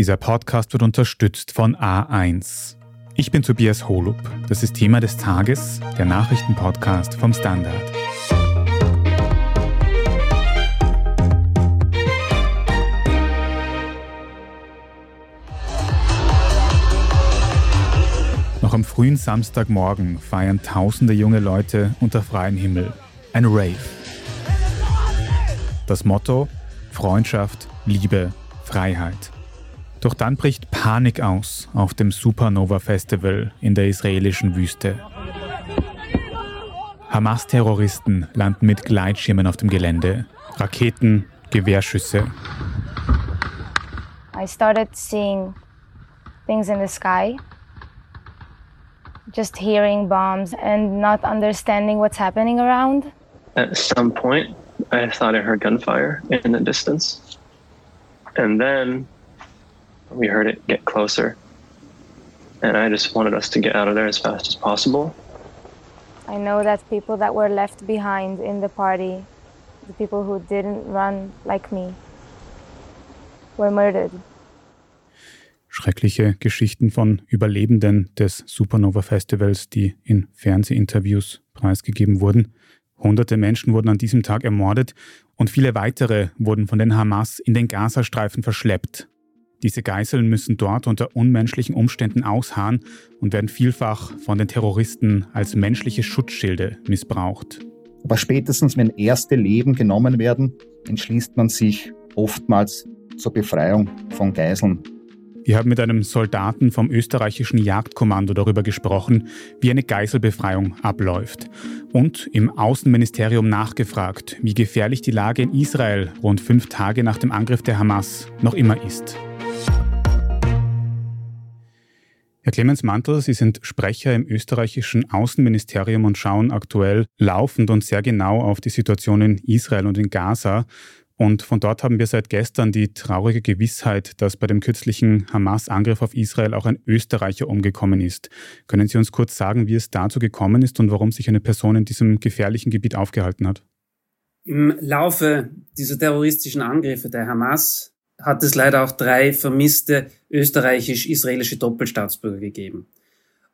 Dieser Podcast wird unterstützt von A1. Ich bin Tobias Holub. Das ist Thema des Tages, der Nachrichtenpodcast vom Standard. Noch am frühen Samstagmorgen feiern tausende junge Leute unter freiem Himmel. Ein Rave. Das Motto Freundschaft, Liebe, Freiheit. Doch dann bricht Panik aus auf dem Supernova Festival in der israelischen Wüste. Hamas-Terroristen landen mit Gleitschirmen auf dem Gelände. Raketen, Gewehrschüsse. I started seeing things in the sky, just hearing bombs and not understanding what's happening around. At some point, I thought I heard gunfire in the distance. And then we heard it get closer. And I just wanted us to get out of there as fast as possible. I know that people that were left behind in the party, the people who didn't run like me, were murdered. Schreckliche Geschichten von Überlebenden des Supernova Festivals, die in Fernsehinterviews preisgegeben wurden. Hunderte Menschen wurden an diesem Tag ermordet und viele weitere wurden von den Hamas in den Gazastreifen verschleppt. Diese Geiseln müssen dort unter unmenschlichen Umständen ausharren und werden vielfach von den Terroristen als menschliche Schutzschilde missbraucht. Aber spätestens, wenn erste Leben genommen werden, entschließt man sich oftmals zur Befreiung von Geiseln. Wir haben mit einem Soldaten vom österreichischen Jagdkommando darüber gesprochen, wie eine Geiselbefreiung abläuft. Und im Außenministerium nachgefragt, wie gefährlich die Lage in Israel rund fünf Tage nach dem Angriff der Hamas noch immer ist. Herr Clemens Mantel, Sie sind Sprecher im österreichischen Außenministerium und schauen aktuell laufend und sehr genau auf die Situation in Israel und in Gaza. Und von dort haben wir seit gestern die traurige Gewissheit, dass bei dem kürzlichen Hamas-Angriff auf Israel auch ein Österreicher umgekommen ist. Können Sie uns kurz sagen, wie es dazu gekommen ist und warum sich eine Person in diesem gefährlichen Gebiet aufgehalten hat? Im Laufe dieser terroristischen Angriffe der Hamas hat es leider auch drei vermisste österreichisch-israelische Doppelstaatsbürger gegeben.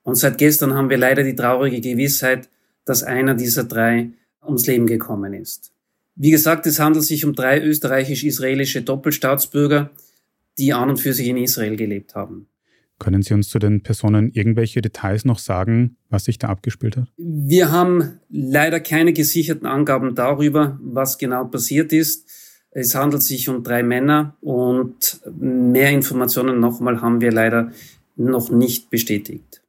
Und seit gestern haben wir leider die traurige Gewissheit, dass einer dieser drei ums Leben gekommen ist. Wie gesagt, es handelt sich um drei österreichisch-israelische Doppelstaatsbürger, die an und für sich in Israel gelebt haben. Können Sie uns zu den Personen irgendwelche Details noch sagen, was sich da abgespielt hat? Wir haben leider keine gesicherten Angaben darüber, was genau passiert ist. Es handelt sich um drei Männer und mehr Informationen nochmal haben wir leider noch nicht bestätigt.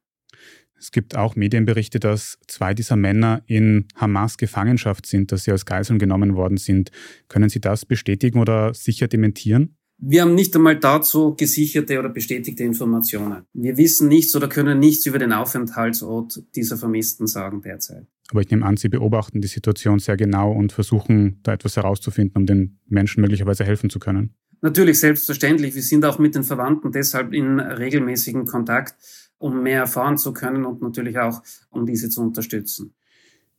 Es gibt auch Medienberichte, dass zwei dieser Männer in Hamas Gefangenschaft sind, dass sie als Geiseln genommen worden sind. Können Sie das bestätigen oder sicher dementieren? Wir haben nicht einmal dazu gesicherte oder bestätigte Informationen. Wir wissen nichts oder können nichts über den Aufenthaltsort dieser Vermissten sagen derzeit. Aber ich nehme an, Sie beobachten die Situation sehr genau und versuchen da etwas herauszufinden, um den Menschen möglicherweise helfen zu können. Natürlich, selbstverständlich. Wir sind auch mit den Verwandten deshalb in regelmäßigen Kontakt, um mehr erfahren zu können und natürlich auch, um diese zu unterstützen.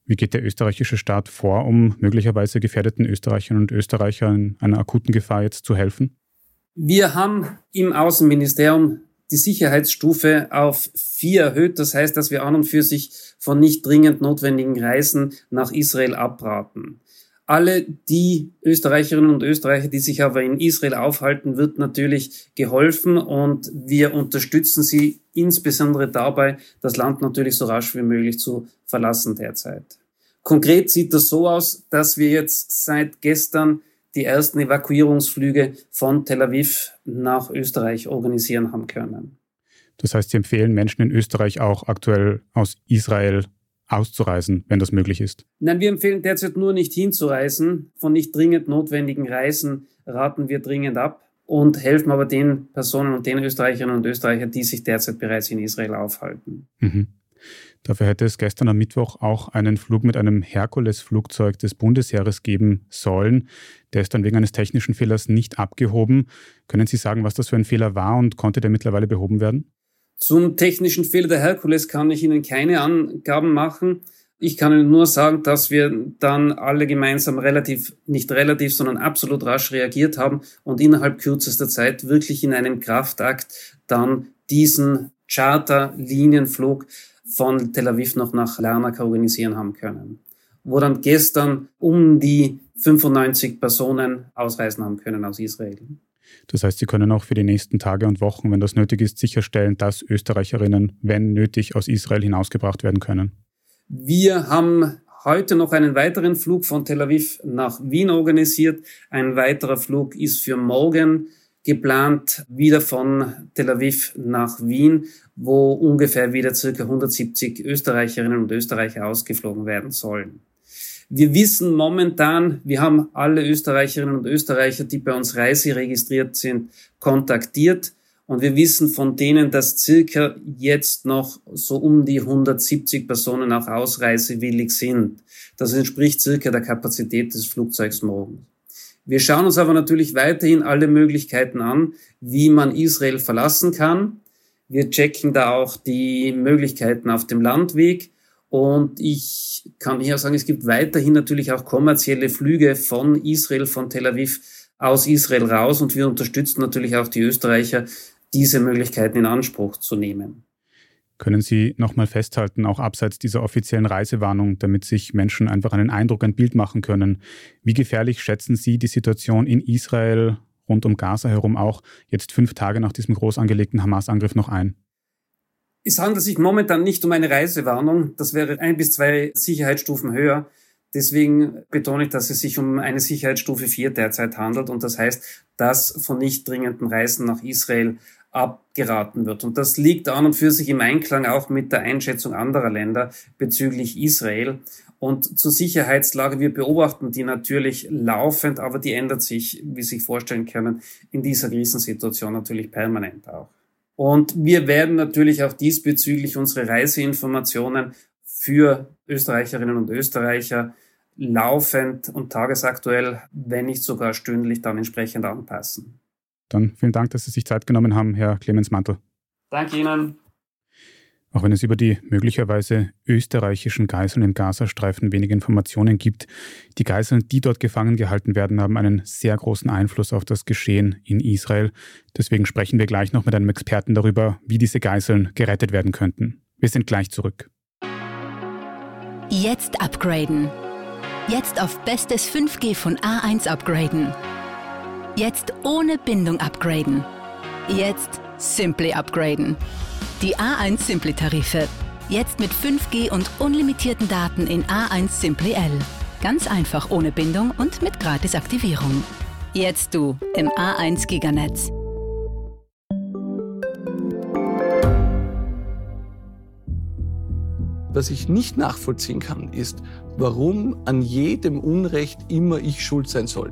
Wie geht der österreichische Staat vor, um möglicherweise gefährdeten Österreicherinnen und Österreichern in einer akuten Gefahr jetzt zu helfen? Wir haben im Außenministerium die Sicherheitsstufe auf vier erhöht. Das heißt, dass wir an und für sich von nicht dringend notwendigen Reisen nach Israel abraten. Alle die Österreicherinnen und Österreicher, die sich aber in Israel aufhalten, wird natürlich geholfen und wir unterstützen sie insbesondere dabei, das Land natürlich so rasch wie möglich zu verlassen derzeit. Konkret sieht das so aus, dass wir jetzt seit gestern die ersten Evakuierungsflüge von Tel Aviv nach Österreich organisieren haben können. Das heißt, Sie empfehlen Menschen in Österreich auch aktuell aus Israel auszureisen, wenn das möglich ist? Nein, wir empfehlen derzeit nur nicht hinzureisen. Von nicht dringend notwendigen Reisen raten wir dringend ab und helfen aber den Personen und den Österreicherinnen und Österreichern, die sich derzeit bereits in Israel aufhalten. Mhm. Dafür hätte es gestern am Mittwoch auch einen Flug mit einem Herkules-Flugzeug des Bundesheeres geben sollen. Der ist dann wegen eines technischen Fehlers nicht abgehoben. Können Sie sagen, was das für ein Fehler war und konnte der mittlerweile behoben werden? Zum technischen Fehler der Herkules kann ich Ihnen keine Angaben machen. Ich kann Ihnen nur sagen, dass wir dann alle gemeinsam relativ, nicht relativ, sondern absolut rasch reagiert haben und innerhalb kürzester Zeit wirklich in einem Kraftakt dann diesen Charter-Linienflug von Tel Aviv noch nach Larnaca organisieren haben können. Wo dann gestern um die 95 Personen ausreisen haben können aus Israel. Das heißt, Sie können auch für die nächsten Tage und Wochen, wenn das nötig ist, sicherstellen, dass Österreicherinnen, wenn nötig, aus Israel hinausgebracht werden können. Wir haben heute noch einen weiteren Flug von Tel Aviv nach Wien organisiert. Ein weiterer Flug ist für morgen geplant, wieder von Tel Aviv nach Wien, wo ungefähr wieder circa 170 Österreicherinnen und Österreicher ausgeflogen werden sollen. Wir wissen momentan, wir haben alle Österreicherinnen und Österreicher, die bei uns reiseregistriert sind, kontaktiert. Und wir wissen von denen, dass circa jetzt noch so um die 170 Personen auch ausreisewillig sind. Das entspricht circa der Kapazität des Flugzeugs morgen. Wir schauen uns aber natürlich weiterhin alle Möglichkeiten an, wie man Israel verlassen kann. Wir checken da auch die Möglichkeiten auf dem Landweg. Und ich kann hier sagen, es gibt weiterhin natürlich auch kommerzielle Flüge von Israel, von Tel Aviv aus Israel raus. Und wir unterstützen natürlich auch die Österreicher, diese Möglichkeiten in Anspruch zu nehmen. Können Sie nochmal festhalten, auch abseits dieser offiziellen Reisewarnung, damit sich Menschen einfach einen Eindruck, ein Bild machen können? Wie gefährlich schätzen Sie die Situation in Israel rund um Gaza herum auch jetzt fünf Tage nach diesem groß angelegten Hamas-Angriff noch ein? Es handelt sich momentan nicht um eine Reisewarnung. Das wäre ein bis zwei Sicherheitsstufen höher. Deswegen betone ich, dass es sich um eine Sicherheitsstufe 4 derzeit handelt. Und das heißt, dass von nicht dringenden Reisen nach Israel abgeraten wird. Und das liegt an und für sich im Einklang auch mit der Einschätzung anderer Länder bezüglich Israel. Und zur Sicherheitslage, wir beobachten die natürlich laufend, aber die ändert sich, wie Sie sich vorstellen können, in dieser Krisensituation natürlich permanent auch. Und wir werden natürlich auch diesbezüglich unsere Reiseinformationen für Österreicherinnen und Österreicher laufend und tagesaktuell, wenn nicht sogar stündlich, dann entsprechend anpassen. Dann vielen Dank, dass Sie sich Zeit genommen haben, Herr Clemens Mantel. Danke Ihnen. Auch wenn es über die möglicherweise österreichischen Geiseln im Gazastreifen wenige Informationen gibt, die Geiseln, die dort gefangen gehalten werden, haben einen sehr großen Einfluss auf das Geschehen in Israel. Deswegen sprechen wir gleich noch mit einem Experten darüber, wie diese Geiseln gerettet werden könnten. Wir sind gleich zurück. Jetzt upgraden. Jetzt auf bestes 5G von A1 upgraden. Jetzt ohne Bindung upgraden. Jetzt Simply upgraden. Die A1 Simply Tarife. Jetzt mit 5G und unlimitierten Daten in A1 Simply L. Ganz einfach ohne Bindung und mit Gratisaktivierung. Jetzt du im A1 Giganetz. Was ich nicht nachvollziehen kann, ist, warum an jedem Unrecht immer ich schuld sein soll.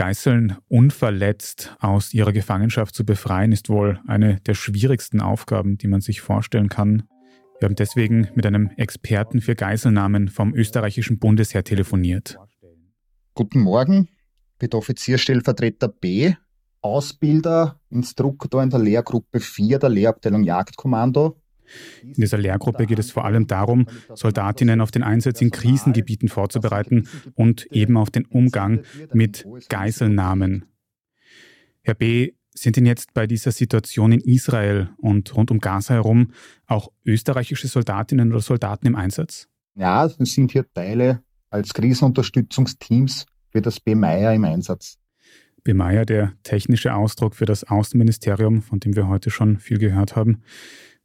Geißeln unverletzt aus ihrer Gefangenschaft zu befreien, ist wohl eine der schwierigsten Aufgaben, die man sich vorstellen kann. Wir haben deswegen mit einem Experten für Geiselnahmen vom österreichischen Bundesheer telefoniert. Guten Morgen, ich bin Offizierstellvertreter B, Ausbilder, Instruktor in der Lehrgruppe 4 der Lehrabteilung Jagdkommando in dieser Lehrgruppe geht es vor allem darum, Soldatinnen auf den Einsatz in Krisengebieten vorzubereiten und eben auf den Umgang mit Geiselnahmen. Herr B., sind denn jetzt bei dieser Situation in Israel und rund um Gaza herum auch österreichische Soldatinnen oder Soldaten im Einsatz? Ja, es sind hier Teile als Krisenunterstützungsteams für das B. Meier im Einsatz. B. Meier, der technische Ausdruck für das Außenministerium, von dem wir heute schon viel gehört haben.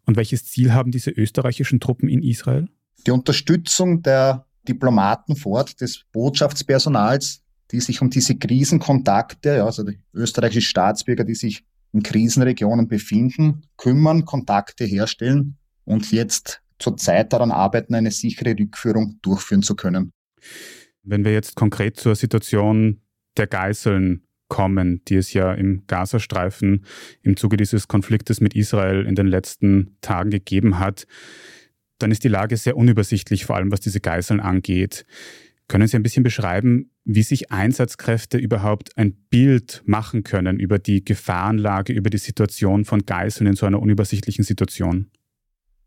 Und welches Ziel haben diese österreichischen Truppen in Israel? Die Unterstützung der Diplomaten vor Ort, des Botschaftspersonals, die sich um diese Krisenkontakte, also die österreichischen Staatsbürger, die sich in Krisenregionen befinden, kümmern, Kontakte herstellen und jetzt zurzeit daran arbeiten, eine sichere Rückführung durchführen zu können. Wenn wir jetzt konkret zur Situation der Geiseln kommen, die es ja im Gazastreifen im Zuge dieses Konfliktes mit Israel in den letzten Tagen gegeben hat, dann ist die Lage sehr unübersichtlich, vor allem was diese Geiseln angeht. Können Sie ein bisschen beschreiben, wie sich Einsatzkräfte überhaupt ein Bild machen können über die Gefahrenlage, über die Situation von Geiseln in so einer unübersichtlichen Situation?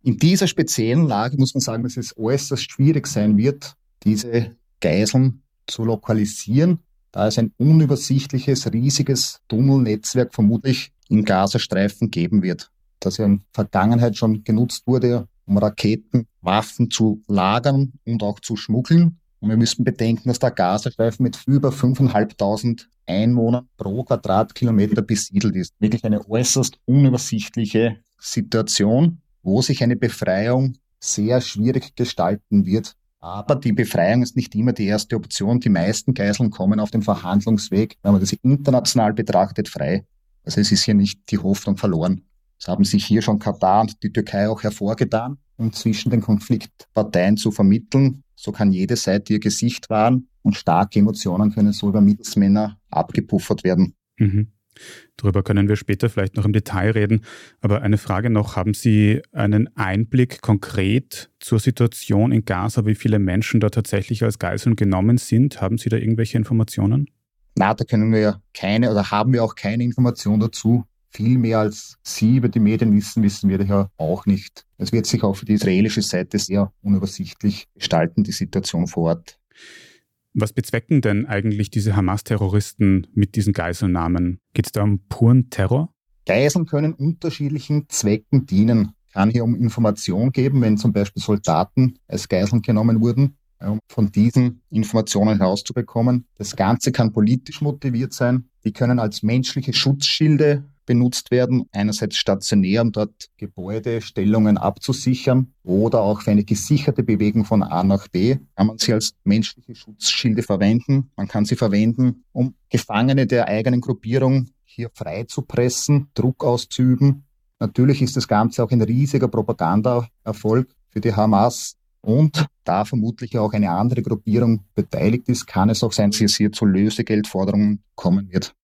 In dieser speziellen Lage muss man sagen, dass es äußerst schwierig sein wird, diese Geiseln zu lokalisieren, da es ein unübersichtliches, riesiges Tunnelnetzwerk vermutlich im Gazastreifen geben wird, das ja in der Vergangenheit schon genutzt wurde, um Raketen, Waffen zu lagern und auch zu schmuggeln. Und wir müssen bedenken, dass der Gazastreifen mit über 5.500 Einwohnern pro Quadratkilometer besiedelt ist. Wirklich eine äußerst unübersichtliche Situation, wo sich eine Befreiung sehr schwierig gestalten wird. Aber die Befreiung ist nicht immer die erste Option. Die meisten Geiseln kommen auf dem Verhandlungsweg, wenn man das international betrachtet, frei. Also es ist hier nicht die Hoffnung verloren. Das haben sich hier schon Katar und die Türkei auch hervorgetan, um zwischen den Konfliktparteien zu vermitteln. So kann jede Seite ihr Gesicht wahren und starke Emotionen können so über Mittelsmänner abgepuffert werden. Mhm. Darüber können wir später vielleicht noch im Detail reden. Aber eine Frage noch, haben Sie einen Einblick konkret zur Situation in Gaza, wie viele Menschen da tatsächlich als Geiseln genommen sind? Haben Sie da irgendwelche Informationen? Na, da können wir ja keine oder haben wir auch keine Information dazu. Viel mehr als Sie über die Medien wissen, wissen wir daher auch nicht. Es wird sich auch für die israelische Seite sehr unübersichtlich gestalten, die Situation vor Ort. Was bezwecken denn eigentlich diese Hamas-Terroristen mit diesen Geiselnahmen? Geht es da um puren Terror? Geiseln können unterschiedlichen Zwecken dienen. Kann hier um Information geben, wenn zum Beispiel Soldaten als Geiseln genommen wurden, um von diesen Informationen herauszubekommen. Das Ganze kann politisch motiviert sein. Die können als menschliche Schutzschilde benutzt werden, einerseits stationär, um dort Gebäude, Stellungen abzusichern oder auch für eine gesicherte Bewegung von A nach B kann man sie als menschliche Schutzschilde verwenden. Man kann sie verwenden, um Gefangene der eigenen Gruppierung hier frei zu pressen, Druck auszuüben. Natürlich ist das Ganze auch ein riesiger Propagandaerfolg für die Hamas. Und da vermutlich auch eine andere Gruppierung beteiligt ist, kann es auch sein, dass es hier zu Lösegeldforderungen kommen wird.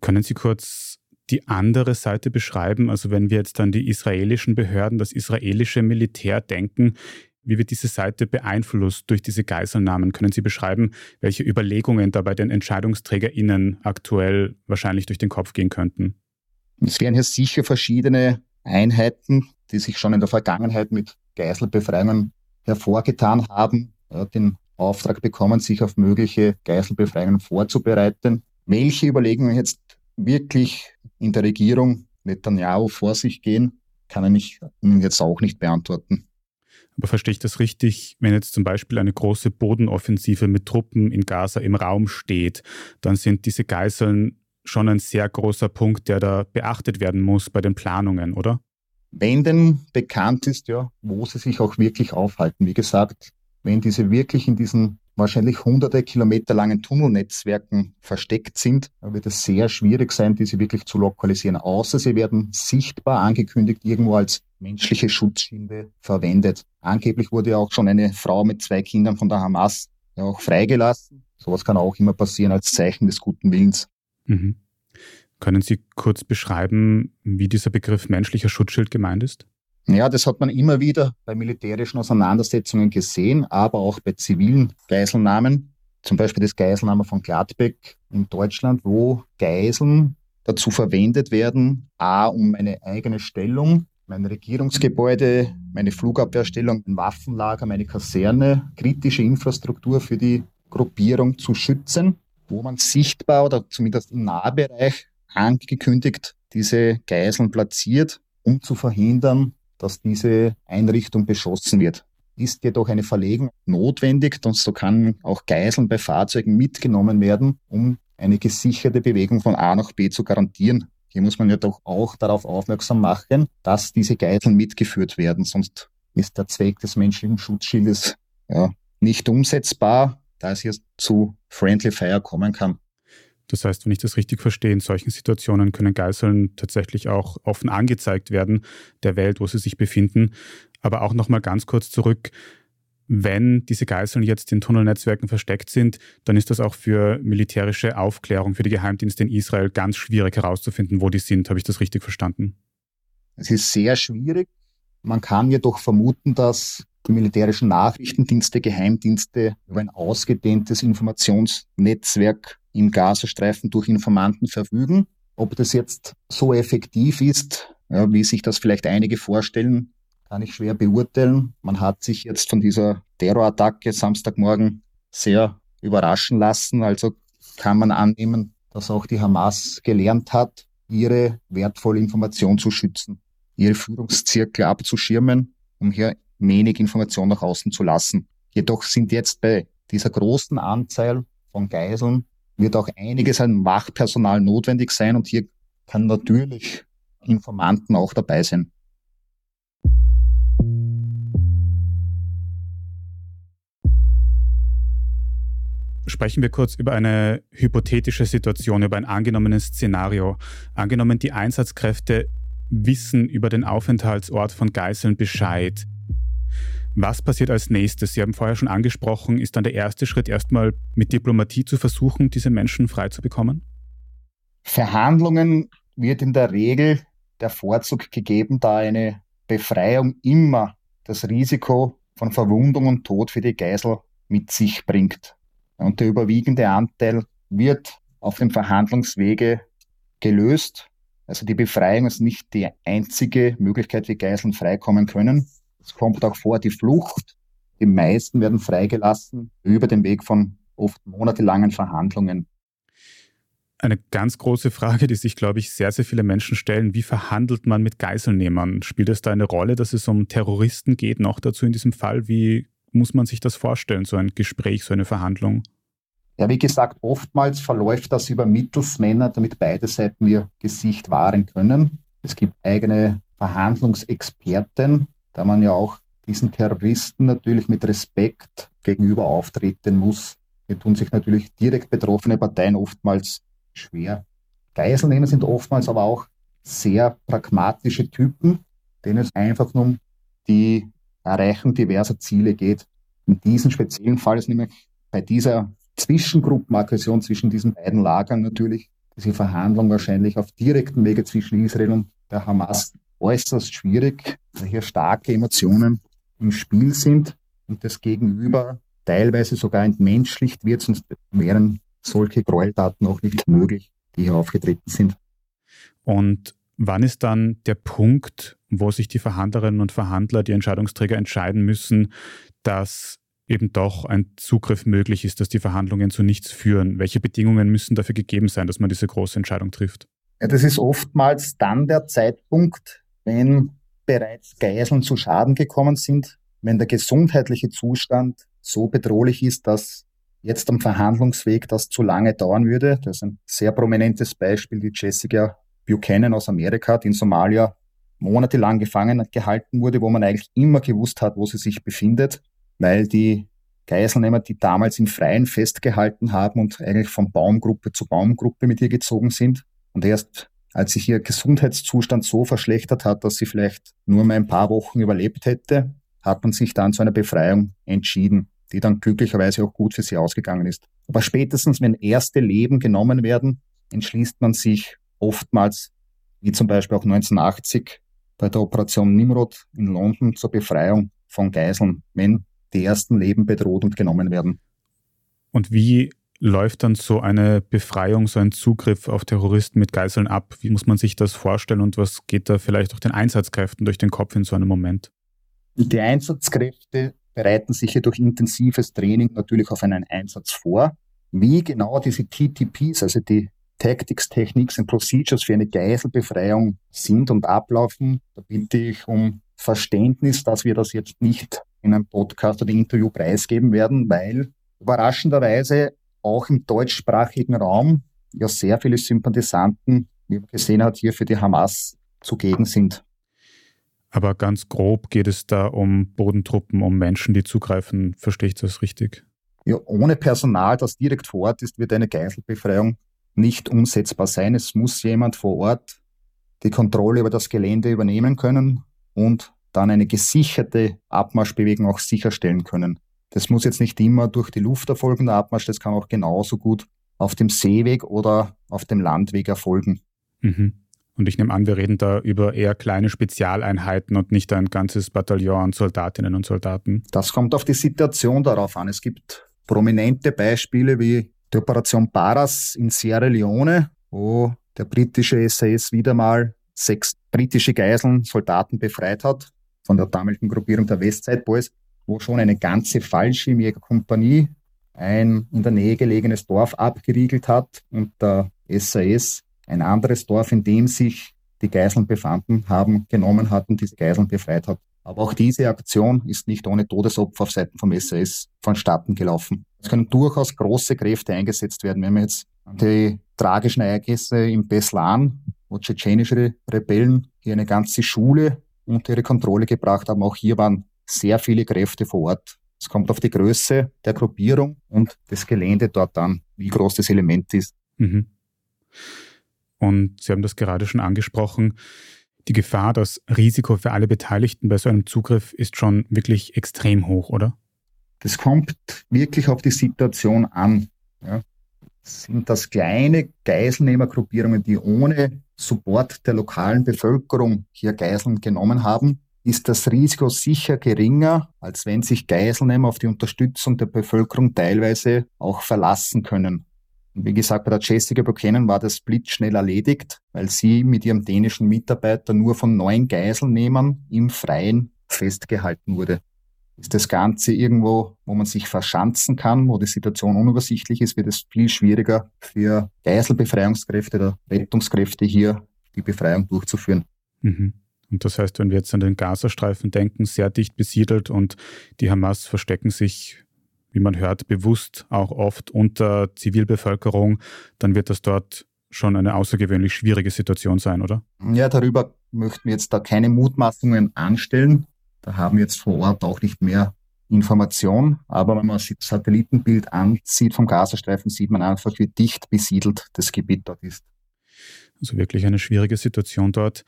Können Sie kurz die andere Seite beschreiben? Also wenn wir jetzt an die israelischen Behörden, das israelische Militär denken, wie wird diese Seite beeinflusst durch diese Geiselnahmen? Können Sie beschreiben, welche Überlegungen da bei den EntscheidungsträgerInnen aktuell wahrscheinlich durch den Kopf gehen könnten? Es wären hier sicher verschiedene Einheiten, die sich schon in der Vergangenheit mit Geiselbefreiungen hervorgetan haben, den Auftrag bekommen, sich auf mögliche Geiselbefreiungen vorzubereiten. Welche Überlegungen jetzt wirklich in der Regierung Netanyahu vor sich gehen, kann ich Ihnen jetzt auch nicht beantworten. Aber verstehe ich das richtig, wenn jetzt zum Beispiel eine große Bodenoffensive mit Truppen in Gaza im Raum steht, dann sind diese Geiseln schon ein sehr großer Punkt, der da beachtet werden muss bei den Planungen, oder? Wenn denn bekannt ist, ja, wo sie sich auch wirklich aufhalten. Wie gesagt, wenn diese wirklich in diesen wahrscheinlich hunderte Kilometer langen Tunnelnetzwerken versteckt sind, wird es sehr schwierig sein, diese wirklich zu lokalisieren, außer sie werden sichtbar angekündigt irgendwo als menschliche Schutzschilde verwendet. Angeblich wurde ja auch schon eine Frau mit zwei Kindern von der Hamas ja auch freigelassen. Sowas kann auch immer passieren als Zeichen des guten Willens. Mhm. Können Sie kurz beschreiben, wie dieser Begriff menschlicher Schutzschild gemeint ist? Ja, das hat man immer wieder bei militärischen Auseinandersetzungen gesehen, aber auch bei zivilen Geiselnahmen. Zum Beispiel das Geiselnahme von Gladbeck in Deutschland, wo Geiseln dazu verwendet werden, a, um meine eigene Stellung, mein Regierungsgebäude, meine Flugabwehrstellung, ein Waffenlager, meine Kaserne, kritische Infrastruktur für die Gruppierung zu schützen, wo man sichtbar oder zumindest im Nahbereich angekündigt diese Geiseln platziert, um zu verhindern, dass diese Einrichtung beschossen wird. ist jedoch eine Verlegung notwendig und so kann auch Geiseln bei Fahrzeugen mitgenommen werden, um eine gesicherte Bewegung von A nach B zu garantieren. Hier muss man ja doch auch darauf aufmerksam machen, dass diese Geiseln mitgeführt werden, sonst ist der Zweck des menschlichen Schutzschildes ja, nicht umsetzbar, da es hier zu Friendly Fire kommen kann. Das heißt, wenn ich das richtig verstehe, in solchen Situationen können Geiseln tatsächlich auch offen angezeigt werden, der Welt, wo sie sich befinden. Aber auch nochmal ganz kurz zurück. Wenn diese Geiseln jetzt in Tunnelnetzwerken versteckt sind, dann ist das auch für militärische Aufklärung, für die Geheimdienste in Israel ganz schwierig herauszufinden, wo die sind. Habe ich das richtig verstanden? Es ist sehr schwierig. Man kann jedoch vermuten, dass die militärischen Nachrichtendienste, Geheimdienste über ein ausgedehntes Informationsnetzwerk im Gazastreifen durch Informanten verfügen. Ob das jetzt so effektiv ist, ja, wie sich das vielleicht einige vorstellen, kann ich schwer beurteilen. Man hat sich jetzt von dieser Terrorattacke Samstagmorgen sehr überraschen lassen. Also kann man annehmen, dass auch die Hamas gelernt hat, ihre wertvolle Information zu schützen, ihre Führungszirkel abzuschirmen, um hier wenig Information nach außen zu lassen. Jedoch sind jetzt bei dieser großen Anzahl von Geiseln wird auch einiges an Wachpersonal notwendig sein und hier kann natürlich Informanten auch dabei sein. Sprechen wir kurz über eine hypothetische Situation, über ein angenommenes Szenario. Angenommen, die Einsatzkräfte wissen über den Aufenthaltsort von Geiseln Bescheid. Was passiert als nächstes? Sie haben vorher schon angesprochen, ist dann der erste Schritt erstmal mit Diplomatie zu versuchen, diese Menschen frei zu bekommen? Verhandlungen wird in der Regel der Vorzug gegeben, da eine Befreiung immer das Risiko von Verwundung und Tod für die Geisel mit sich bringt. Und der überwiegende Anteil wird auf dem Verhandlungswege gelöst. Also die Befreiung ist nicht die einzige Möglichkeit, wie Geiseln freikommen können. Es kommt auch vor, die Flucht. Die meisten werden freigelassen über den Weg von oft monatelangen Verhandlungen. Eine ganz große Frage, die sich, glaube ich, sehr, sehr viele Menschen stellen. Wie verhandelt man mit Geiselnehmern? Spielt es da eine Rolle, dass es um Terroristen geht, noch dazu in diesem Fall? Wie muss man sich das vorstellen, so ein Gespräch, so eine Verhandlung? Ja, wie gesagt, oftmals verläuft das über Mittelsmänner, damit beide Seiten ihr Gesicht wahren können. Es gibt eigene Verhandlungsexperten, da man ja auch diesen Terroristen natürlich mit Respekt gegenüber auftreten muss. Hier tun sich natürlich direkt betroffene Parteien oftmals schwer. Geiselnehmer sind oftmals aber auch sehr pragmatische Typen, denen es einfach nur um die Erreichung diverser Ziele geht. In diesem speziellen Fall ist nämlich bei dieser Zwischengruppenaggression zwischen diesen beiden Lagern natürlich diese Verhandlung wahrscheinlich auf direktem Wege zwischen Israel und der Hamas äußerst schwierig, weil hier starke Emotionen im Spiel sind und das Gegenüber teilweise sogar entmenschlicht wird, sonst wären solche Gräueltaten auch nicht möglich, die hier aufgetreten sind. Und wann ist dann der Punkt, wo sich die Verhandlerinnen und Verhandler, die Entscheidungsträger entscheiden müssen, dass eben doch ein Zugriff möglich ist, dass die Verhandlungen zu nichts führen? Welche Bedingungen müssen dafür gegeben sein, dass man diese große Entscheidung trifft? Ja, das ist oftmals dann der Zeitpunkt, wenn bereits Geiseln zu Schaden gekommen sind, wenn der gesundheitliche Zustand so bedrohlich ist, dass jetzt am Verhandlungsweg das zu lange dauern würde. Das ist ein sehr prominentes Beispiel, die Jessica Buchanan aus Amerika, die in Somalia monatelang gefangen gehalten wurde, wo man eigentlich immer gewusst hat, wo sie sich befindet, weil die Geiselnehmer, die damals im Freien festgehalten haben und eigentlich von Baumgruppe zu Baumgruppe mit ihr gezogen sind. Und erst als sich ihr Gesundheitszustand so verschlechtert hat, dass sie vielleicht nur mal ein paar Wochen überlebt hätte, hat man sich dann zu einer Befreiung entschieden, die dann glücklicherweise auch gut für sie ausgegangen ist. Aber spätestens, wenn erste Leben genommen werden, entschließt man sich oftmals, wie zum Beispiel auch 1980 bei der Operation Nimrod in London zur Befreiung von Geiseln, wenn die ersten Leben bedroht und genommen werden. Und wie läuft dann so eine Befreiung, so ein Zugriff auf Terroristen mit Geiseln ab? Wie muss man sich das vorstellen und was geht da vielleicht auch den Einsatzkräften durch den Kopf in so einem Moment? Die Einsatzkräfte bereiten sich hier durch intensives Training natürlich auf einen Einsatz vor. Wie genau diese TTPs, also die Tactics, Techniques and Procedures für eine Geiselbefreiung sind und ablaufen, da bitte ich um Verständnis, dass wir das jetzt nicht in einem Podcast oder Interview preisgeben werden, weil überraschenderweise auch im deutschsprachigen Raum ja sehr viele Sympathisanten, wie man gesehen hat, hier für die Hamas zugegen sind. Aber ganz grob geht es da um Bodentruppen, um Menschen, die zugreifen. Verstehe ich das richtig? Ja, ohne Personal, das direkt vor Ort ist, wird eine Geiselbefreiung nicht umsetzbar sein. Es muss jemand vor Ort die Kontrolle über das Gelände übernehmen können und dann eine gesicherte Abmarschbewegung auch sicherstellen können. Das muss jetzt nicht immer durch die Luft erfolgen, der Abmarsch, das kann auch genauso gut auf dem Seeweg oder auf dem Landweg erfolgen. Mhm. Und ich nehme an, wir reden da über eher kleine Spezialeinheiten und nicht ein ganzes Bataillon an Soldatinnen und Soldaten. Das kommt auf die Situation darauf an. Es gibt prominente Beispiele wie die Operation Paras in Sierra Leone, wo der britische SAS wieder mal sechs britische Geiseln, Soldaten befreit hat von der damaligen Gruppierung der Westside Boys, wo schon eine ganze Fallschirmjägerkompanie ein in der Nähe gelegenes Dorf abgeriegelt hat und der SAS ein anderes Dorf, in dem sich die Geiseln befanden, haben genommen hat und diese Geiseln befreit hat. Aber auch diese Aktion ist nicht ohne Todesopfer auf Seiten vom SAS vonstatten gelaufen. Es können durchaus große Kräfte eingesetzt werden. Wenn wir jetzt an die tragischen Ereignisse im Beslan, wo tschetschenische Rebellen hier eine ganze Schule unter ihre Kontrolle gebracht haben, auch hier waren sehr viele Kräfte vor Ort. Es kommt auf die Größe der Gruppierung und das Gelände dort an, wie groß das Element ist. Mhm. Und Sie haben das gerade schon angesprochen. Die Gefahr, das Risiko für alle Beteiligten bei so einem Zugriff ist schon wirklich extrem hoch, oder? Das kommt wirklich auf die Situation an. Ja. Sind das kleine Geiselnehmergruppierungen, die ohne Support der lokalen Bevölkerung hier Geiseln genommen haben, ist das Risiko sicher geringer, als wenn sich Geiselnehmer auf die Unterstützung der Bevölkerung teilweise auch verlassen können. Wie gesagt, bei der Jessica Buchanan war das blitzschnell erledigt, weil sie mit ihrem dänischen Mitarbeiter nur von neun Geiselnehmern im Freien festgehalten wurde. Ist das Ganze irgendwo, wo man sich verschanzen kann, wo die Situation unübersichtlich ist, wird es viel schwieriger für Geiselbefreiungskräfte oder Rettungskräfte hier die Befreiung durchzuführen. Mhm. Und das heißt, wenn wir jetzt an den Gazastreifen denken, sehr dicht besiedelt und die Hamas verstecken sich wie man hört, bewusst auch oft unter Zivilbevölkerung, dann wird das dort schon eine außergewöhnlich schwierige Situation sein, oder? Ja, darüber möchten wir jetzt da keine Mutmaßungen anstellen. Da haben wir jetzt vor Ort auch nicht mehr Information. Aber wenn man sich das Satellitenbild ansieht vom Gazastreifen, sieht man einfach, wie dicht besiedelt das Gebiet dort ist. Also wirklich eine schwierige Situation dort.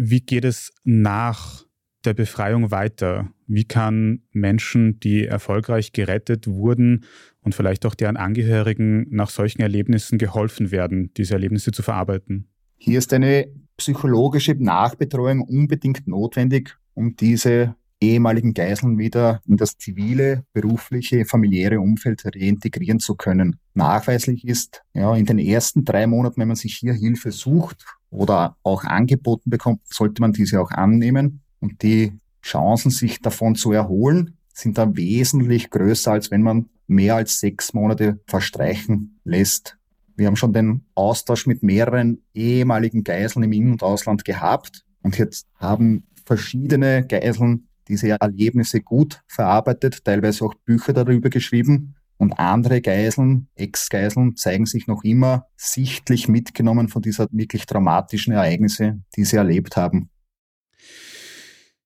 Wie geht es nach der Befreiung weiter? Wie kann Menschen, die erfolgreich gerettet wurden und vielleicht auch deren Angehörigen nach solchen Erlebnissen geholfen werden, diese Erlebnisse zu verarbeiten? Hier ist eine psychologische Nachbetreuung unbedingt notwendig, um diese ehemaligen Geiseln wieder in das zivile, berufliche, familiäre Umfeld reintegrieren zu können. Nachweislich ist, ja, in den ersten drei Monaten, wenn man sich hier Hilfe sucht oder auch angeboten bekommt, sollte man diese auch annehmen. Und die Chancen, sich davon zu erholen, sind dann wesentlich größer, als wenn man mehr als sechs Monate verstreichen lässt. Wir haben schon den Austausch mit mehreren ehemaligen Geiseln im In- und Ausland gehabt und jetzt haben verschiedene Geiseln diese Erlebnisse gut verarbeitet, teilweise auch Bücher darüber geschrieben. Und andere Geiseln, Ex-Geiseln, zeigen sich noch immer sichtlich mitgenommen von dieser wirklich dramatischen Ereignisse, die sie erlebt haben.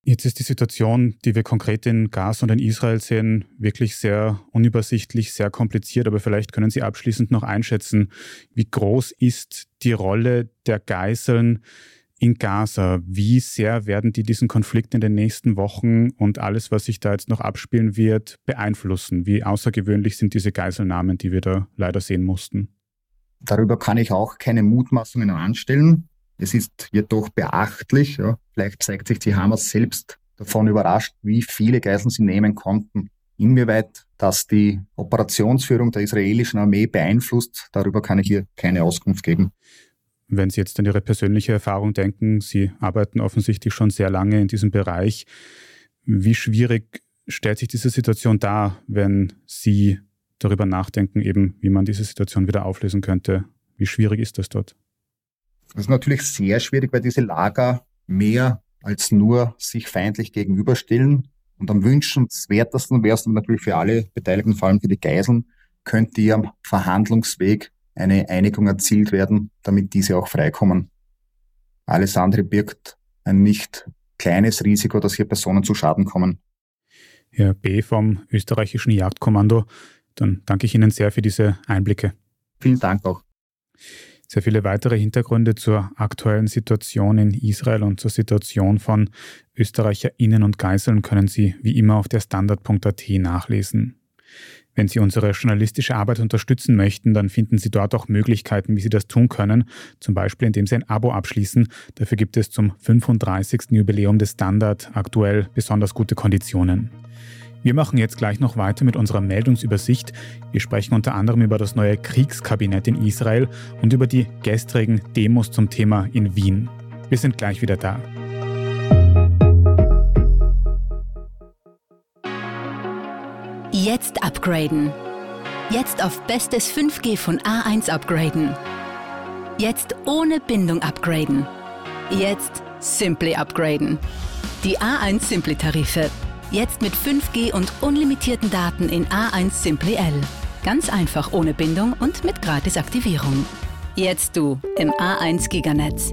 Jetzt ist die Situation, die wir konkret in Gaza und in Israel sehen, wirklich sehr unübersichtlich, sehr kompliziert. Aber vielleicht können Sie abschließend noch einschätzen, wie groß ist die Rolle der Geiseln in Gaza? Wie sehr werden die diesen Konflikt in den nächsten Wochen und alles, was sich da jetzt noch abspielen wird, beeinflussen? Wie außergewöhnlich sind diese Geiselnahmen, die wir da leider sehen mussten? Darüber kann ich auch keine Mutmaßungen anstellen. Es ist jedoch beachtlich, ja, vielleicht zeigt sich die Hamas selbst davon überrascht, wie viele Geiseln sie nehmen konnten. Inwieweit das die Operationsführung der israelischen Armee beeinflusst, darüber kann ich hier keine Auskunft geben. Wenn Sie jetzt an Ihre persönliche Erfahrung denken, Sie arbeiten offensichtlich schon sehr lange in diesem Bereich. Wie schwierig stellt sich diese Situation dar, wenn Sie darüber nachdenken, eben wie man diese Situation wieder auflösen könnte? Wie schwierig ist das dort? Das ist natürlich sehr schwierig, weil diese Lager mehr als nur sich feindlich gegenüberstellen Und am wünschenswertesten wäre es natürlich für alle Beteiligten, vor allem für die Geiseln, könnte hier am Verhandlungsweg eine Einigung erzielt werden, damit diese auch freikommen. Alles andere birgt ein nicht kleines Risiko, dass hier Personen zu Schaden kommen. Herr B. vom österreichischen Jagdkommando, dann danke ich Ihnen sehr für diese Einblicke. Vielen Dank auch. Sehr viele weitere Hintergründe zur aktuellen Situation in Israel und zur Situation von ÖsterreicherInnen und Geiseln können Sie wie immer auf der Standard.at nachlesen. Wenn Sie unsere journalistische Arbeit unterstützen möchten, dann finden Sie dort auch Möglichkeiten, wie Sie das tun können, zum Beispiel indem Sie ein Abo abschließen. Dafür gibt es zum 35. Jubiläum des Standard aktuell besonders gute Konditionen. Wir machen jetzt gleich noch weiter mit unserer Meldungsübersicht. Wir sprechen unter anderem über das neue Kriegskabinett in Israel und über die gestrigen Demos zum Thema in Wien. Wir sind gleich wieder da. Jetzt upgraden. Jetzt auf bestes 5G von A1 upgraden. Jetzt ohne Bindung upgraden. Jetzt Simply upgraden. Die A1 Simply Tarife. Jetzt mit 5G und unlimitierten Daten in A1 Simply L. Ganz einfach ohne Bindung und mit Gratisaktivierung. Jetzt du im A1 Giganetz.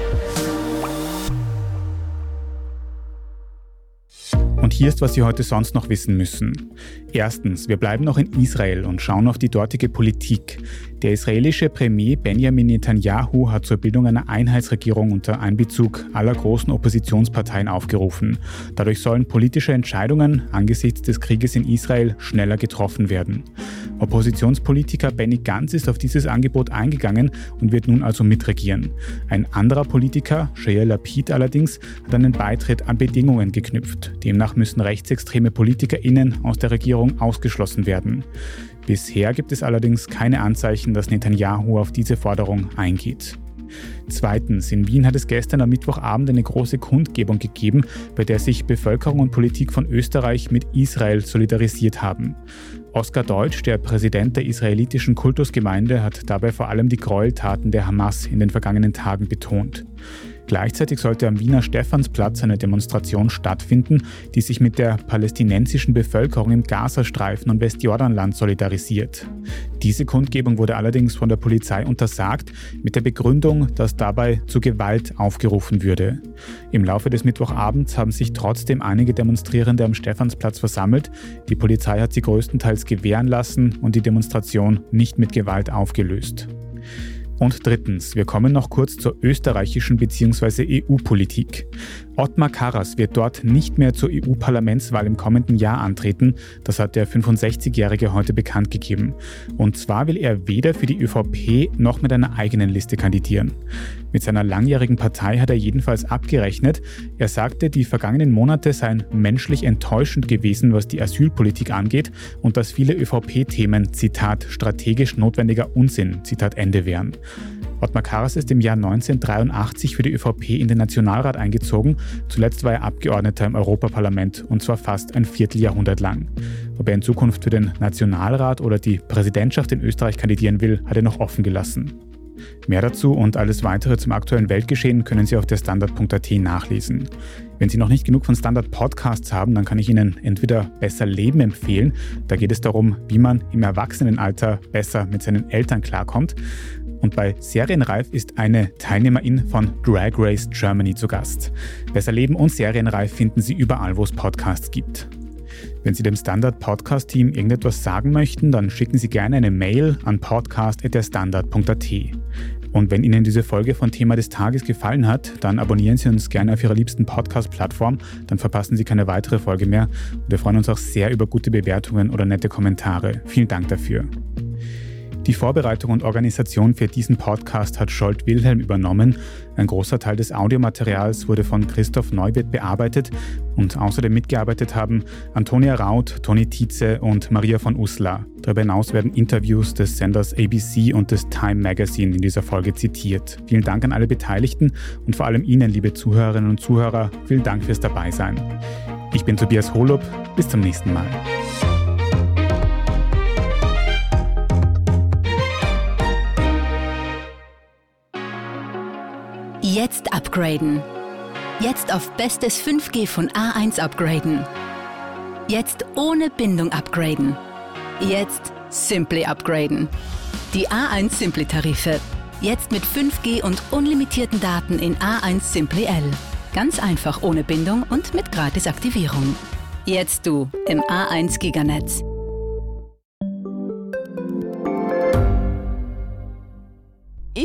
Und hier ist, was Sie heute sonst noch wissen müssen. Erstens, wir bleiben noch in Israel und schauen auf die dortige Politik. Der israelische Premier Benjamin Netanyahu hat zur Bildung einer Einheitsregierung unter Einbezug aller großen Oppositionsparteien aufgerufen. Dadurch sollen politische Entscheidungen angesichts des Krieges in Israel schneller getroffen werden. Oppositionspolitiker Benny Gantz ist auf dieses Angebot eingegangen und wird nun also mitregieren. Ein anderer Politiker, Shea Lapid allerdings, hat einen Beitritt an Bedingungen geknüpft. Demnach müssen rechtsextreme PolitikerInnen aus der Regierung ausgeschlossen werden. Bisher gibt es allerdings keine Anzeichen, dass Netanyahu auf diese Forderung eingeht. Zweitens, in Wien hat es gestern am Mittwochabend eine große Kundgebung gegeben, bei der sich Bevölkerung und Politik von Österreich mit Israel solidarisiert haben. Oskar Deutsch, der Präsident der israelitischen Kultusgemeinde, hat dabei vor allem die Gräueltaten der Hamas in den vergangenen Tagen betont. Gleichzeitig sollte am Wiener Stephansplatz eine Demonstration stattfinden, die sich mit der palästinensischen Bevölkerung im Gazastreifen und Westjordanland solidarisiert. Diese Kundgebung wurde allerdings von der Polizei untersagt, mit der Begründung, dass dabei zu Gewalt aufgerufen würde. Im Laufe des Mittwochabends haben sich trotzdem einige Demonstrierende am Stephansplatz versammelt. Die Polizei hat sie größtenteils gewähren lassen und die Demonstration nicht mit Gewalt aufgelöst. Und drittens, wir kommen noch kurz zur österreichischen bzw. EU-Politik. Ottmar Karas wird dort nicht mehr zur EU-Parlamentswahl im kommenden Jahr antreten. Das hat der 65-Jährige heute bekannt gegeben. Und zwar will er weder für die ÖVP noch mit einer eigenen Liste kandidieren. Mit seiner langjährigen Partei hat er jedenfalls abgerechnet. Er sagte, die vergangenen Monate seien menschlich enttäuschend gewesen, was die Asylpolitik angeht und dass viele ÖVP-Themen, Zitat, strategisch notwendiger Unsinn, Zitat Ende wären. Ottmar Karas ist im Jahr 1983 für die ÖVP in den Nationalrat eingezogen. Zuletzt war er Abgeordneter im Europaparlament und zwar fast ein Vierteljahrhundert lang. Ob er in Zukunft für den Nationalrat oder die Präsidentschaft in Österreich kandidieren will, hat er noch offen gelassen. Mehr dazu und alles weitere zum aktuellen Weltgeschehen können Sie auf der Standard.at nachlesen. Wenn Sie noch nicht genug von Standard Podcasts haben, dann kann ich Ihnen entweder Besser Leben empfehlen. Da geht es darum, wie man im Erwachsenenalter besser mit seinen Eltern klarkommt. Und bei Serienreif ist eine Teilnehmerin von Drag Race Germany zu Gast. Besser Leben und Serienreif finden Sie überall, wo es Podcasts gibt. Wenn Sie dem Standard Podcast Team irgendetwas sagen möchten, dann schicken Sie gerne eine Mail an podcast.derstandard.at. Und wenn Ihnen diese Folge von Thema des Tages gefallen hat, dann abonnieren Sie uns gerne auf Ihrer liebsten Podcast-Plattform, dann verpassen Sie keine weitere Folge mehr. Und wir freuen uns auch sehr über gute Bewertungen oder nette Kommentare. Vielen Dank dafür. Die Vorbereitung und Organisation für diesen Podcast hat Scholt Wilhelm übernommen. Ein großer Teil des Audiomaterials wurde von Christoph Neuwirth bearbeitet und außerdem mitgearbeitet haben Antonia Raut, Toni Tietze und Maria von Uslar. Darüber hinaus werden Interviews des Senders ABC und des Time Magazine in dieser Folge zitiert. Vielen Dank an alle Beteiligten und vor allem Ihnen, liebe Zuhörerinnen und Zuhörer, vielen Dank fürs Dabeisein. Ich bin Tobias Holub, bis zum nächsten Mal. Jetzt upgraden. Jetzt auf bestes 5G von A1 upgraden. Jetzt ohne Bindung upgraden. Jetzt Simply upgraden. Die A1 Simply Tarife. Jetzt mit 5G und unlimitierten Daten in A1 Simply L. Ganz einfach ohne Bindung und mit Gratisaktivierung. Jetzt du im A1 Giganetz.